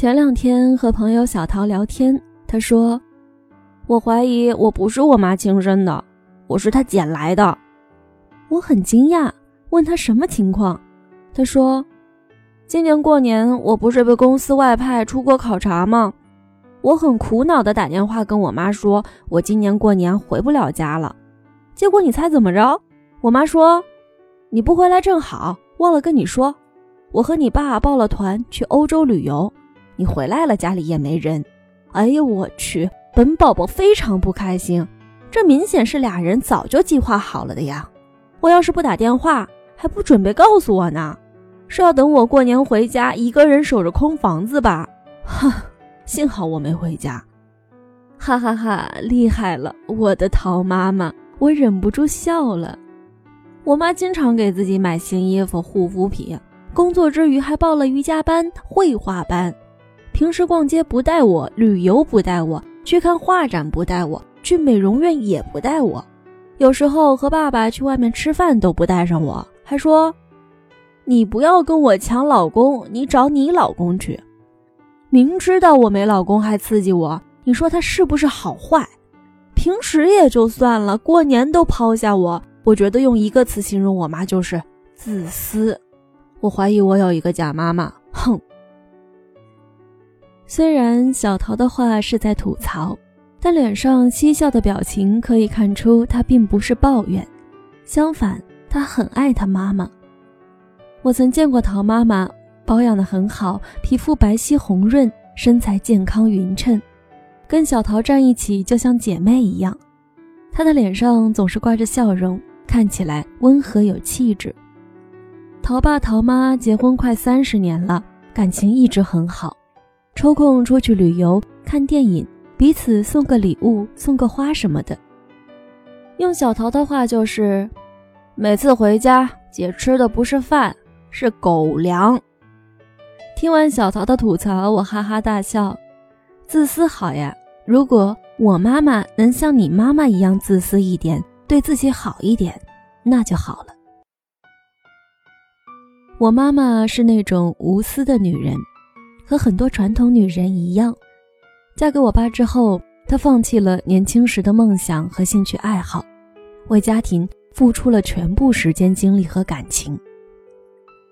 前两天和朋友小桃聊天，她说：“我怀疑我不是我妈亲生的，我是她捡来的。”我很惊讶，问她什么情况。她说：“今年过年我不是被公司外派出国考察吗？我很苦恼的打电话跟我妈说，我今年过年回不了家了。结果你猜怎么着？我妈说：‘你不回来正好，忘了跟你说，我和你爸报了团去欧洲旅游。’”你回来了，家里也没人。哎呦我去！本宝宝非常不开心，这明显是俩人早就计划好了的呀。我要是不打电话，还不准备告诉我呢，是要等我过年回家，一个人守着空房子吧？哼，幸好我没回家。哈哈哈，厉害了，我的桃妈妈！我忍不住笑了。我妈经常给自己买新衣服、护肤品，工作之余还报了瑜伽班、绘画班。平时逛街不带我，旅游不带我，去看画展不带我，去美容院也不带我，有时候和爸爸去外面吃饭都不带上我，还说：“你不要跟我抢老公，你找你老公去。”明知道我没老公还刺激我，你说他是不是好坏？平时也就算了，过年都抛下我，我觉得用一个词形容我妈就是自私。我怀疑我有一个假妈妈，哼。虽然小桃的话是在吐槽，但脸上嬉笑的表情可以看出她并不是抱怨，相反，她很爱她妈妈。我曾见过桃妈妈，保养得很好，皮肤白皙红润，身材健康匀称，跟小桃站一起就像姐妹一样。她的脸上总是挂着笑容，看起来温和有气质。桃爸桃妈结婚快三十年了，感情一直很好。抽空出去旅游、看电影，彼此送个礼物、送个花什么的。用小桃的话就是：每次回家，姐吃的不是饭，是狗粮。听完小桃的吐槽，我哈哈大笑。自私好呀，如果我妈妈能像你妈妈一样自私一点，对自己好一点，那就好了。我妈妈是那种无私的女人。和很多传统女人一样，嫁给我爸之后，她放弃了年轻时的梦想和兴趣爱好，为家庭付出了全部时间、精力和感情。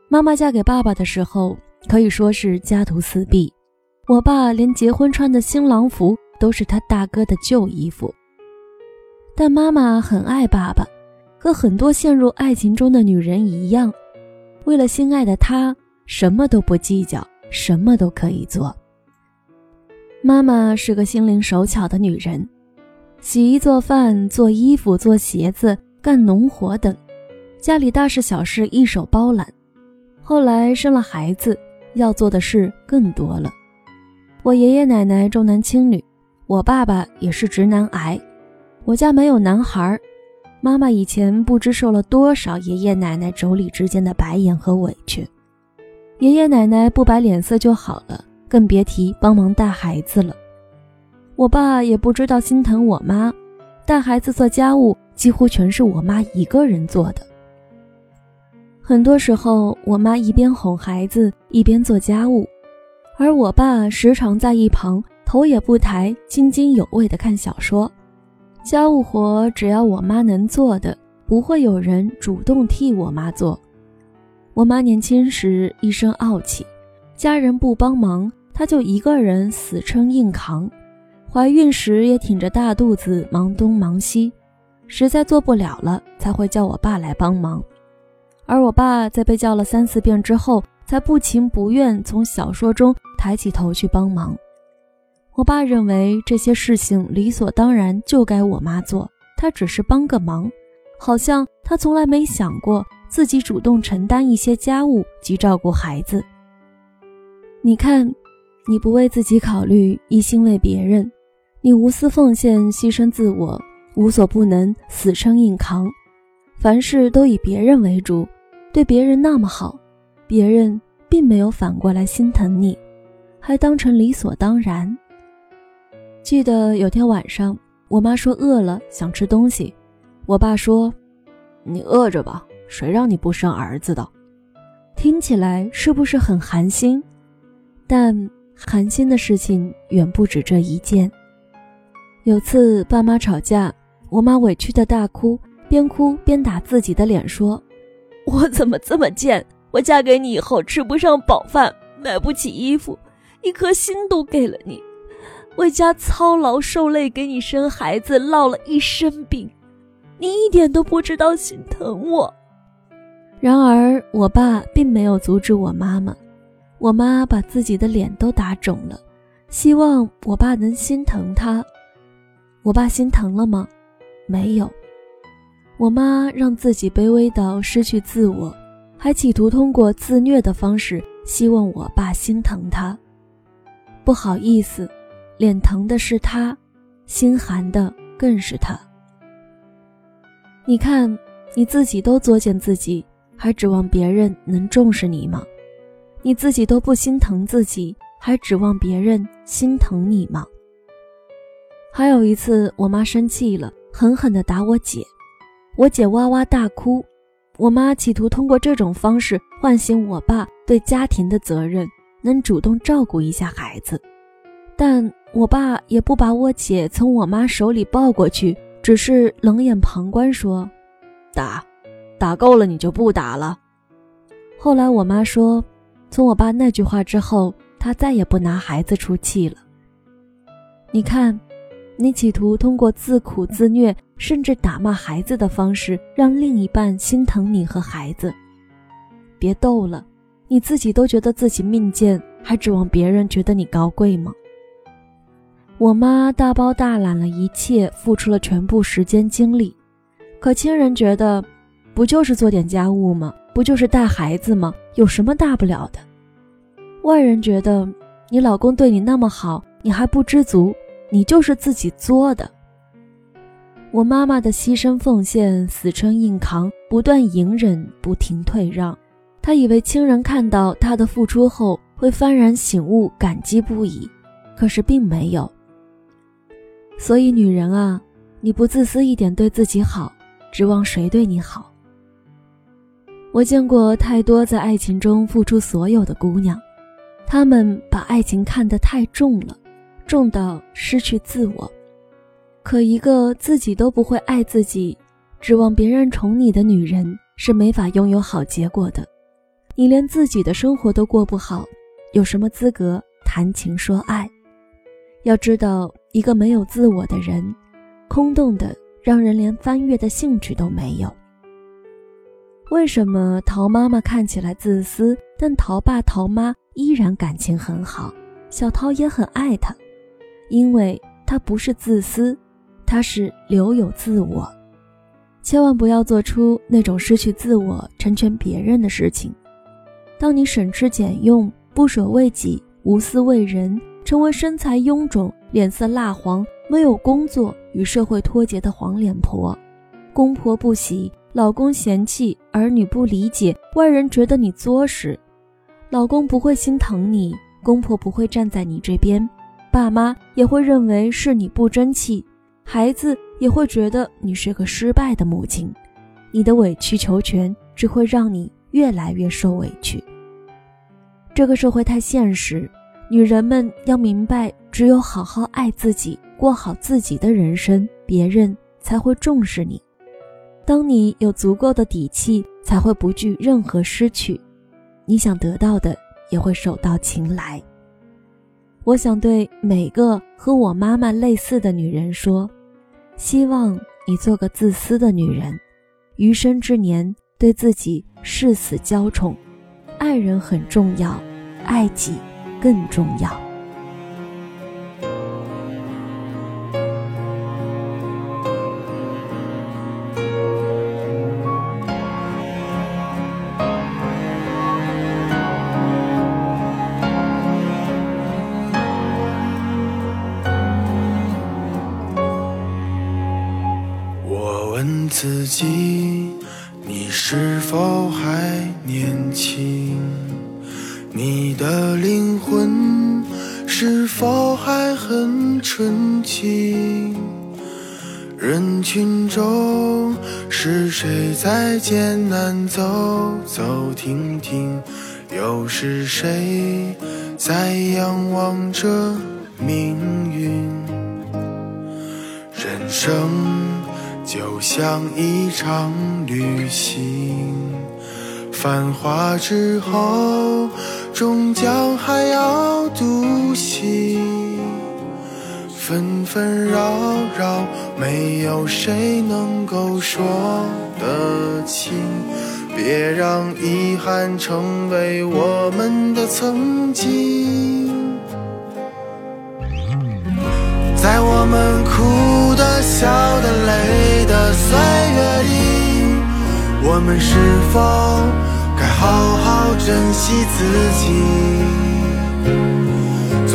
妈妈嫁给爸爸的时候，可以说是家徒四壁，我爸连结婚穿的新郎服都是他大哥的旧衣服。但妈妈很爱爸爸，和很多陷入爱情中的女人一样，为了心爱的他，什么都不计较。什么都可以做。妈妈是个心灵手巧的女人，洗衣做饭、做衣服、做鞋子、干农活等，家里大事小事一手包揽。后来生了孩子，要做的事更多了。我爷爷奶奶重男轻女，我爸爸也是直男癌，我家没有男孩。妈妈以前不知受了多少爷爷奶奶妯娌之间的白眼和委屈。爷爷奶奶不摆脸色就好了，更别提帮忙带孩子了。我爸也不知道心疼我妈，带孩子做家务几乎全是我妈一个人做的。很多时候，我妈一边哄孩子一边做家务，而我爸时常在一旁头也不抬，津津有味地看小说。家务活只要我妈能做的，不会有人主动替我妈做。我妈年轻时一身傲气，家人不帮忙，她就一个人死撑硬扛。怀孕时也挺着大肚子忙东忙西，实在做不了了才会叫我爸来帮忙。而我爸在被叫了三四遍之后，才不情不愿从小说中抬起头去帮忙。我爸认为这些事情理所当然就该我妈做，他只是帮个忙，好像他从来没想过。自己主动承担一些家务及照顾孩子。你看，你不为自己考虑，一心为别人，你无私奉献，牺牲自我，无所不能，死撑硬扛，凡事都以别人为主，对别人那么好，别人并没有反过来心疼你，还当成理所当然。记得有天晚上，我妈说饿了，想吃东西，我爸说：“你饿着吧。”谁让你不生儿子的？听起来是不是很寒心？但寒心的事情远不止这一件。有次爸妈吵架，我妈委屈的大哭，边哭边打自己的脸，说：“我怎么这么贱？我嫁给你以后吃不上饱饭，买不起衣服，一颗心都给了你，为家操劳受累，给你生孩子，落了一身病，你一点都不知道心疼我。”然而我爸并没有阻止我妈妈，我妈把自己的脸都打肿了，希望我爸能心疼她。我爸心疼了吗？没有。我妈让自己卑微到失去自我，还企图通过自虐的方式，希望我爸心疼她。不好意思，脸疼的是他，心寒的更是他。你看，你自己都作践自己，还指望别人能重视你吗？你自己都不心疼自己，还指望别人心疼你吗？还有一次，我妈生气了，狠狠地打我姐，我姐哇哇大哭。我妈企图通过这种方式唤醒我爸对家庭的责任，能主动照顾一下孩子。但我爸也不把我姐从我妈手里抱过去，只是冷眼旁观，说：“打，打够了你就不打了。”后来我妈说，从我爸那句话之后，她再也不拿孩子出气了。你看。你企图通过自苦自虐，甚至打骂孩子的方式，让另一半心疼你和孩子。别逗了，你自己都觉得自己命贱，还指望别人觉得你高贵吗？我妈大包大揽了一切，付出了全部时间精力，可亲人觉得，不就是做点家务吗？不就是带孩子吗？有什么大不了的？外人觉得，你老公对你那么好，你还不知足。你就是自己作的。我妈妈的牺牲奉献、死撑硬扛、不断隐忍、不停退让，她以为亲人看到她的付出后会幡然醒悟、感激不已，可是并没有。所以，女人啊，你不自私一点，对自己好，指望谁对你好？我见过太多在爱情中付出所有的姑娘，她们把爱情看得太重了。重到失去自我，可一个自己都不会爱自己，指望别人宠你的女人是没法拥有好结果的。你连自己的生活都过不好，有什么资格谈情说爱？要知道，一个没有自我的人，空洞的让人连翻阅的兴趣都没有。为什么陶妈妈看起来自私，但陶爸陶妈依然感情很好，小陶也很爱她？因为他不是自私，他是留有自我。千万不要做出那种失去自我、成全别人的事情。当你省吃俭用、不舍为己、无私为人，成为身材臃肿、脸色蜡黄、没有工作、与社会脱节的黄脸婆，公婆不喜，老公嫌弃，儿女不理解，外人觉得你作时，老公不会心疼你，公婆不会站在你这边。爸妈也会认为是你不争气，孩子也会觉得你是个失败的母亲，你的委曲求全只会让你越来越受委屈。这个社会太现实，女人们要明白，只有好好爱自己，过好自己的人生，别人才会重视你。当你有足够的底气，才会不惧任何失去，你想得到的也会手到擒来。我想对每个和我妈妈类似的女人说：希望你做个自私的女人，余生之年对自己誓死娇宠，爱人很重要，爱己更重要。是谁在艰难走走停停？又是谁在仰望着命运。人生就像一场旅行，繁华之后，终将还要独行。纷纷扰扰，没有谁能够说得清。别让遗憾成为我们的曾经，在我们哭的、笑的、累的岁月里，我们是否该好好珍惜自己？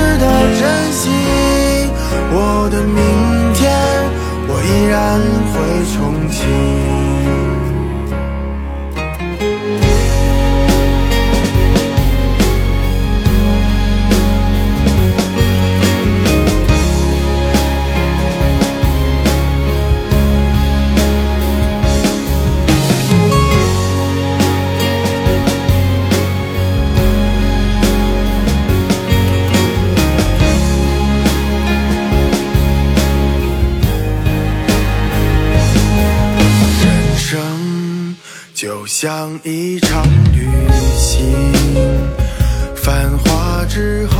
值得珍惜。我的明天，我依然会重启。像一场旅行，繁华之后，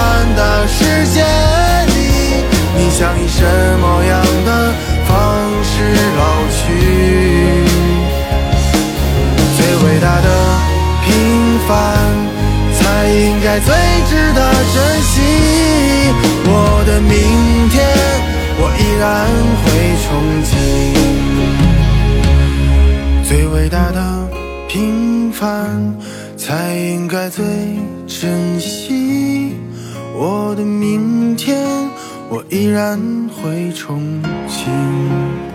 珍惜。我的明天，我依然会憧憬。最伟大的平凡才应该最珍惜。我的明天。我依然会憧憬。